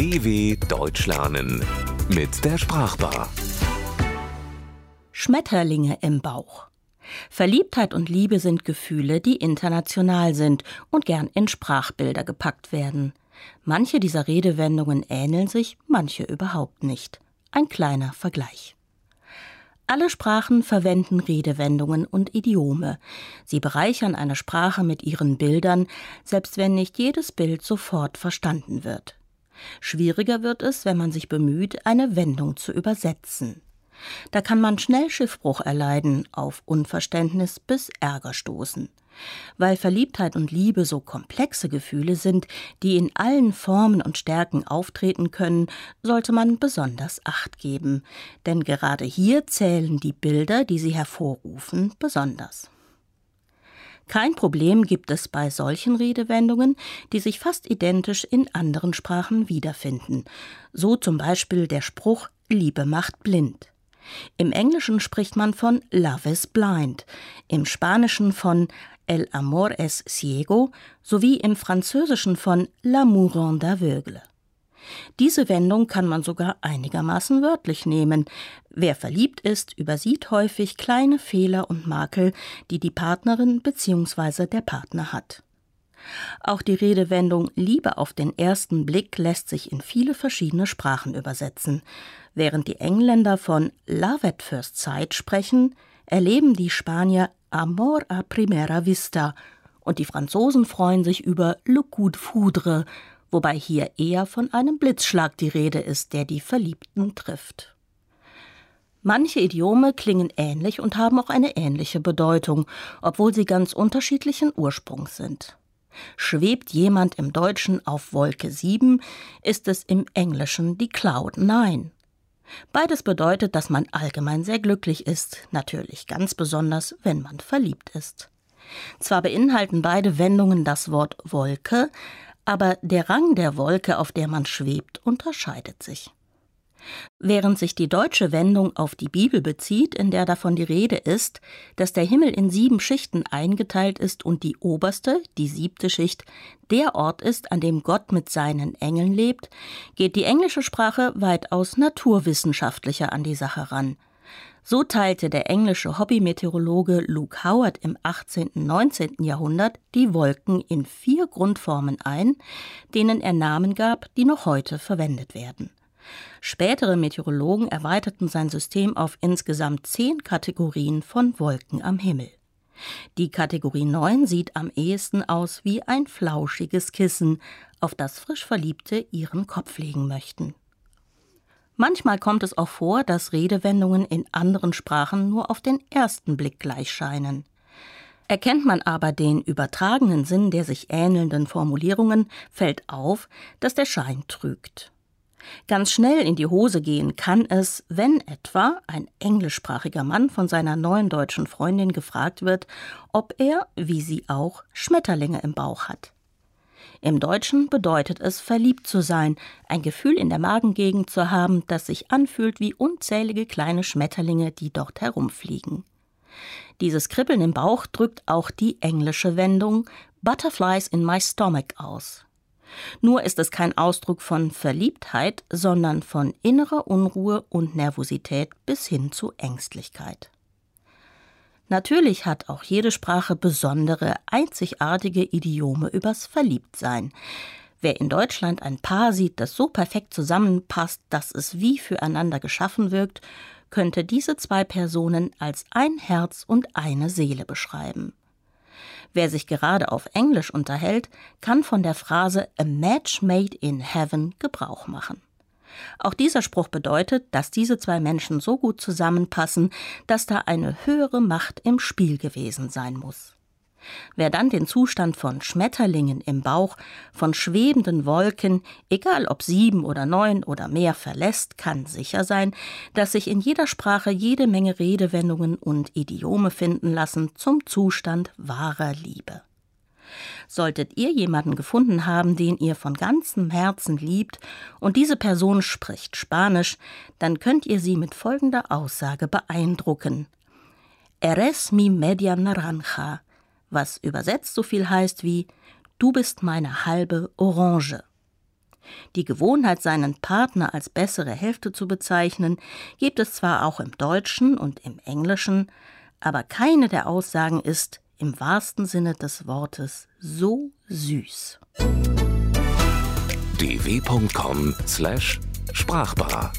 DW Deutsch lernen mit der Sprachbar. Schmetterlinge im Bauch. Verliebtheit und Liebe sind Gefühle, die international sind und gern in Sprachbilder gepackt werden. Manche dieser Redewendungen ähneln sich, manche überhaupt nicht. Ein kleiner Vergleich. Alle Sprachen verwenden Redewendungen und Idiome. Sie bereichern eine Sprache mit ihren Bildern, selbst wenn nicht jedes Bild sofort verstanden wird. Schwieriger wird es, wenn man sich bemüht, eine Wendung zu übersetzen. Da kann man schnell Schiffbruch erleiden, auf Unverständnis bis Ärger stoßen. Weil Verliebtheit und Liebe so komplexe Gefühle sind, die in allen Formen und Stärken auftreten können, sollte man besonders Acht geben, denn gerade hier zählen die Bilder, die sie hervorrufen, besonders. Kein Problem gibt es bei solchen Redewendungen, die sich fast identisch in anderen Sprachen wiederfinden. So zum Beispiel der Spruch Liebe macht blind. Im Englischen spricht man von Love is blind, im Spanischen von El amor es ciego sowie im Französischen von L'amour rend aveugle. Diese Wendung kann man sogar einigermaßen wörtlich nehmen. Wer verliebt ist, übersieht häufig kleine Fehler und Makel, die die Partnerin bzw. der Partner hat. Auch die Redewendung Liebe auf den ersten Blick lässt sich in viele verschiedene Sprachen übersetzen. Während die Engländer von Love at First Sight sprechen, erleben die Spanier Amor a primera vista und die Franzosen freuen sich über Le coup de foudre, wobei hier eher von einem Blitzschlag die Rede ist, der die Verliebten trifft. Manche Idiome klingen ähnlich und haben auch eine ähnliche Bedeutung, obwohl sie ganz unterschiedlichen Ursprungs sind. Schwebt jemand im Deutschen auf Wolke 7, ist es im Englischen die Cloud 9. Beides bedeutet, dass man allgemein sehr glücklich ist, natürlich ganz besonders, wenn man verliebt ist. Zwar beinhalten beide Wendungen das Wort Wolke, aber der Rang der Wolke, auf der man schwebt, unterscheidet sich. Während sich die deutsche Wendung auf die Bibel bezieht, in der davon die Rede ist, dass der Himmel in sieben Schichten eingeteilt ist und die oberste, die siebte Schicht, der Ort ist, an dem Gott mit seinen Engeln lebt, geht die englische Sprache weitaus naturwissenschaftlicher an die Sache ran. So teilte der englische Hobbymeteorologe Luke Howard im 18. und 19. Jahrhundert die Wolken in vier Grundformen ein, denen er Namen gab, die noch heute verwendet werden. Spätere Meteorologen erweiterten sein System auf insgesamt zehn Kategorien von Wolken am Himmel. Die Kategorie 9 sieht am ehesten aus wie ein flauschiges Kissen, auf das frisch Verliebte ihren Kopf legen möchten. Manchmal kommt es auch vor, dass Redewendungen in anderen Sprachen nur auf den ersten Blick gleich scheinen. Erkennt man aber den übertragenen Sinn der sich ähnelnden Formulierungen, fällt auf, dass der Schein trügt. Ganz schnell in die Hose gehen kann es, wenn etwa ein englischsprachiger Mann von seiner neuen deutschen Freundin gefragt wird, ob er, wie sie auch, Schmetterlinge im Bauch hat. Im Deutschen bedeutet es, verliebt zu sein, ein Gefühl in der Magengegend zu haben, das sich anfühlt wie unzählige kleine Schmetterlinge, die dort herumfliegen. Dieses Kribbeln im Bauch drückt auch die englische Wendung Butterflies in my stomach aus. Nur ist es kein Ausdruck von Verliebtheit, sondern von innerer Unruhe und Nervosität bis hin zu Ängstlichkeit. Natürlich hat auch jede Sprache besondere, einzigartige Idiome übers Verliebtsein. Wer in Deutschland ein Paar sieht, das so perfekt zusammenpasst, dass es wie füreinander geschaffen wirkt, könnte diese zwei Personen als ein Herz und eine Seele beschreiben. Wer sich gerade auf Englisch unterhält, kann von der Phrase A Match Made in Heaven Gebrauch machen. Auch dieser Spruch bedeutet, dass diese zwei Menschen so gut zusammenpassen, dass da eine höhere Macht im Spiel gewesen sein muss. Wer dann den Zustand von Schmetterlingen im Bauch, von schwebenden Wolken, egal ob sieben oder neun oder mehr verlässt, kann sicher sein, dass sich in jeder Sprache jede Menge Redewendungen und Idiome finden lassen zum Zustand wahrer Liebe. Solltet ihr jemanden gefunden haben, den ihr von ganzem Herzen liebt, und diese Person spricht Spanisch, dann könnt ihr sie mit folgender Aussage beeindrucken. Eres mi media naranja was übersetzt so viel heißt wie Du bist meine halbe Orange. Die Gewohnheit, seinen Partner als bessere Hälfte zu bezeichnen, gibt es zwar auch im Deutschen und im Englischen, aber keine der Aussagen ist im wahrsten Sinne des Wortes so süß. dw.com/sprachbar